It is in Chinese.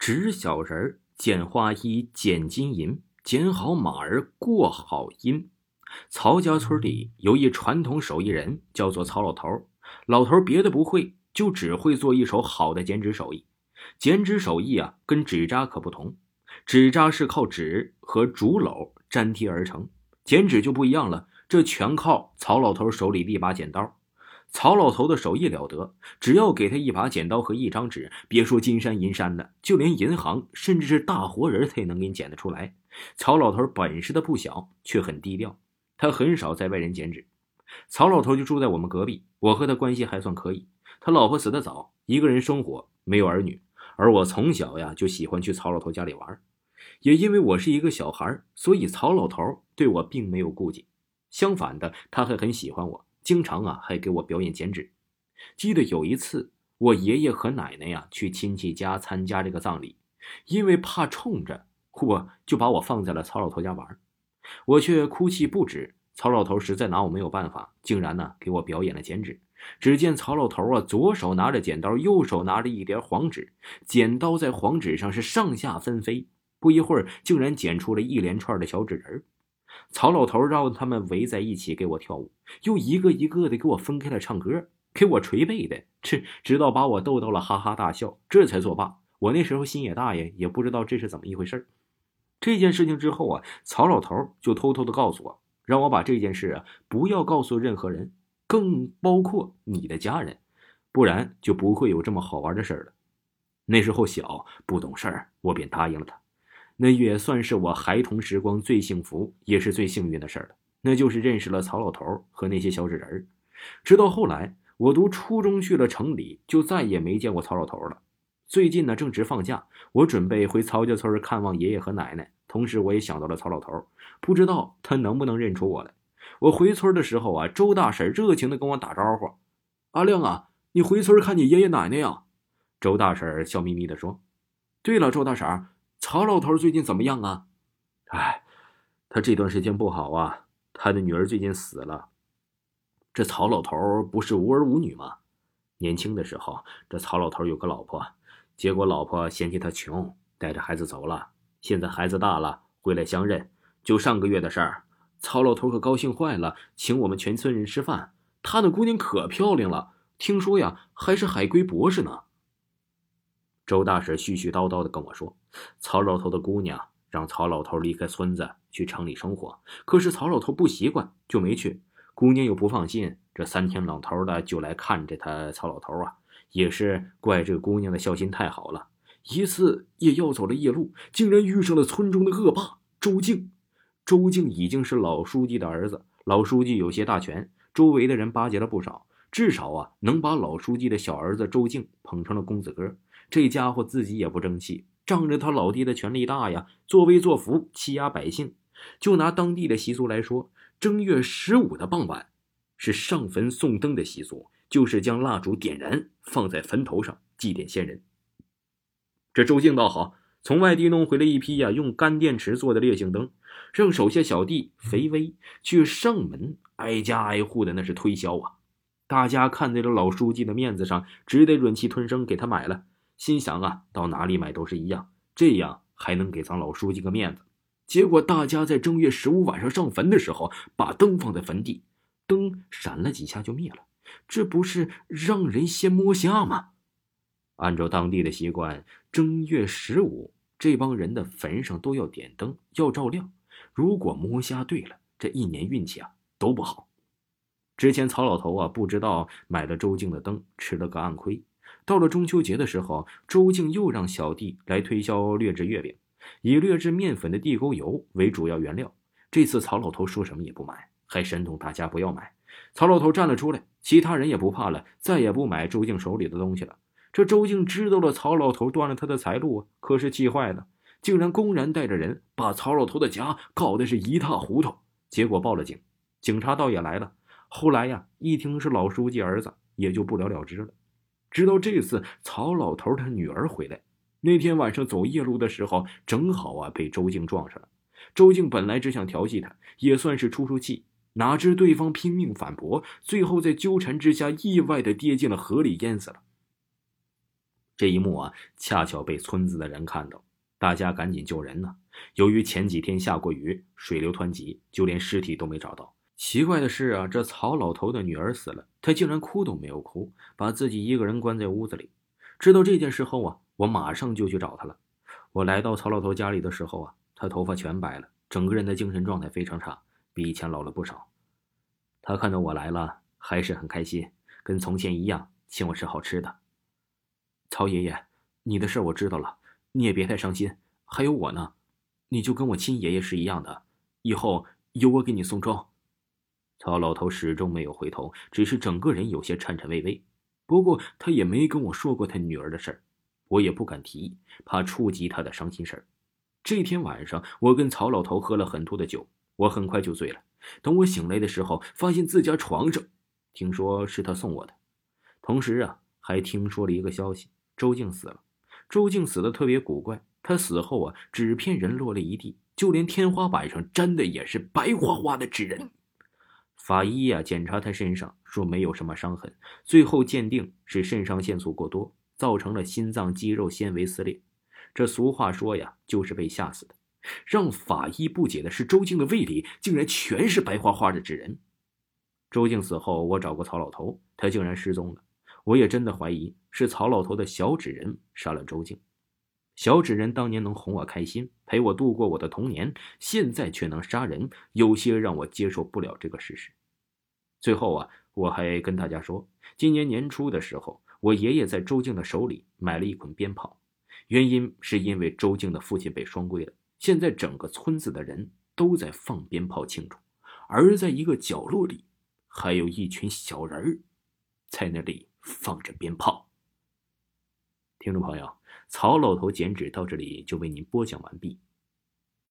纸小人儿剪花衣剪金银，剪好马儿过好阴。曹家村里有一传统手艺人，叫做曹老头。老头别的不会，就只会做一手好的剪纸手艺。剪纸手艺啊，跟纸扎可不同。纸扎是靠纸和竹篓粘贴而成，剪纸就不一样了，这全靠曹老头手里的一把剪刀。曹老头的手艺了得，只要给他一把剪刀和一张纸，别说金山银山的，就连银行，甚至是大活人，他也能给你剪得出来。曹老头本事的不小，却很低调，他很少在外人剪纸。曹老头就住在我们隔壁，我和他关系还算可以。他老婆死得早，一个人生活，没有儿女。而我从小呀就喜欢去曹老头家里玩，也因为我是一个小孩，所以曹老头对我并没有顾忌，相反的，他还很喜欢我。经常啊，还给我表演剪纸。记得有一次，我爷爷和奶奶呀去亲戚家参加这个葬礼，因为怕冲着，我就把我放在了曹老头家玩，我却哭泣不止。曹老头实在拿我没有办法，竟然呢给我表演了剪纸。只见曹老头啊，左手拿着剪刀，右手拿着一叠黄纸，剪刀在黄纸上是上下纷飞，不一会儿，竟然剪出了一连串的小纸人儿。曹老头让他们围在一起给我跳舞，又一个一个的给我分开了唱歌，给我捶背的，这直到把我逗到了哈哈大笑，这才作罢。我那时候心也大呀，也不知道这是怎么一回事这件事情之后啊，曹老头就偷偷的告诉我，让我把这件事啊不要告诉任何人，更包括你的家人，不然就不会有这么好玩的事了。那时候小不懂事儿，我便答应了他。那也算是我孩童时光最幸福，也是最幸运的事儿了。那就是认识了曹老头和那些小纸人儿直到后来，我读初中去了城里，就再也没见过曹老头了。最近呢，正值放假，我准备回曹家村看望爷爷和奶奶，同时我也想到了曹老头，不知道他能不能认出我来。我回村的时候啊，周大婶热情的跟我打招呼：“阿亮啊，你回村看你爷爷奶奶呀？”周大婶笑眯眯的说：“对了，周大婶。”曹老头最近怎么样啊？哎，他这段时间不好啊。他的女儿最近死了。这曹老头不是无儿无女吗？年轻的时候，这曹老头有个老婆，结果老婆嫌弃他穷，带着孩子走了。现在孩子大了，回来相认。就上个月的事儿，曹老头可高兴坏了，请我们全村人吃饭。他那姑娘可漂亮了，听说呀，还是海归博士呢。周大婶絮絮叨叨的跟我说：“曹老头的姑娘让曹老头离开村子去城里生活，可是曹老头不习惯，就没去。姑娘又不放心，这三天两头的就来看着他。曹老头啊，也是怪这姑娘的孝心太好了。一次也要走了夜路，竟然遇上了村中的恶霸周静。周静已经是老书记的儿子，老书记有些大权，周围的人巴结了不少，至少啊能把老书记的小儿子周静捧成了公子哥。”这家伙自己也不争气，仗着他老爹的权力大呀，作威作福，欺压百姓。就拿当地的习俗来说，正月十五的傍晚是上坟送灯的习俗，就是将蜡烛点燃，放在坟头上祭奠先人。这周静倒好，从外地弄回来一批呀，用干电池做的烈性灯，让手下小弟肥威去上门挨家挨户的那是推销啊。大家看在这老书记的面子上，只得忍气吞声给他买了。心想啊，到哪里买都是一样，这样还能给咱老书记个面子。结果大家在正月十五晚上上坟的时候，把灯放在坟地，灯闪了几下就灭了，这不是让人先摸瞎吗？按照当地的习惯，正月十五这帮人的坟上都要点灯，要照亮。如果摸瞎对了，这一年运气啊都不好。之前曹老头啊不知道买了周静的灯，吃了个暗亏。到了中秋节的时候，周静又让小弟来推销劣质月饼，以劣质面粉的地沟油为主要原料。这次曹老头说什么也不买，还煽动大家不要买。曹老头站了出来，其他人也不怕了，再也不买周静手里的东西了。这周静知道了曹老头断了他的财路啊，可是气坏了，竟然公然带着人把曹老头的家搞得是一塌糊涂。结果报了警，警察倒也来了。后来呀，一听是老书记儿子，也就不了了之了。直到这次曹老头他女儿回来，那天晚上走夜路的时候，正好啊被周静撞上了。周静本来只想调戏他，也算是出出气，哪知对方拼命反驳，最后在纠缠之下，意外的跌进了河里，淹死了。这一幕啊，恰巧被村子的人看到，大家赶紧救人呢。由于前几天下过雨，水流湍急，就连尸体都没找到。奇怪的是啊，这曹老头的女儿死了，他竟然哭都没有哭，把自己一个人关在屋子里。知道这件事后啊，我马上就去找他了。我来到曹老头家里的时候啊，他头发全白了，整个人的精神状态非常差，比以前老了不少。他看到我来了，还是很开心，跟从前一样，请我吃好吃的。曹爷爷，你的事我知道了，你也别太伤心。还有我呢，你就跟我亲爷爷是一样的，以后有我给你送终。曹老头始终没有回头，只是整个人有些颤颤巍巍。不过他也没跟我说过他女儿的事儿，我也不敢提，怕触及他的伤心事儿。这天晚上，我跟曹老头喝了很多的酒，我很快就醉了。等我醒来的时候，发现自家床上，听说是他送我的。同时啊，还听说了一个消息。周静死了，周静死的特别古怪。他死后啊，纸片人落了一地，就连天花板上粘的也是白花花的纸人。法医呀，检查他身上说没有什么伤痕，最后鉴定是肾上腺素过多，造成了心脏肌肉纤维撕裂。这俗话说呀，就是被吓死的。让法医不解的是，周静的胃里竟然全是白花花的纸人。周静死后，我找过曹老头，他竟然失踪了。我也真的怀疑是曹老头的小纸人杀了周静。小纸人当年能哄我开心，陪我度过我的童年，现在却能杀人，有些让我接受不了这个事实。最后啊，我还跟大家说，今年年初的时候，我爷爷在周静的手里买了一捆鞭炮，原因是因为周静的父亲被双规了，现在整个村子的人都在放鞭炮庆祝，而在一个角落里，还有一群小人儿，在那里。放着鞭炮。听众朋友，曹老头剪纸到这里就为您播讲完毕。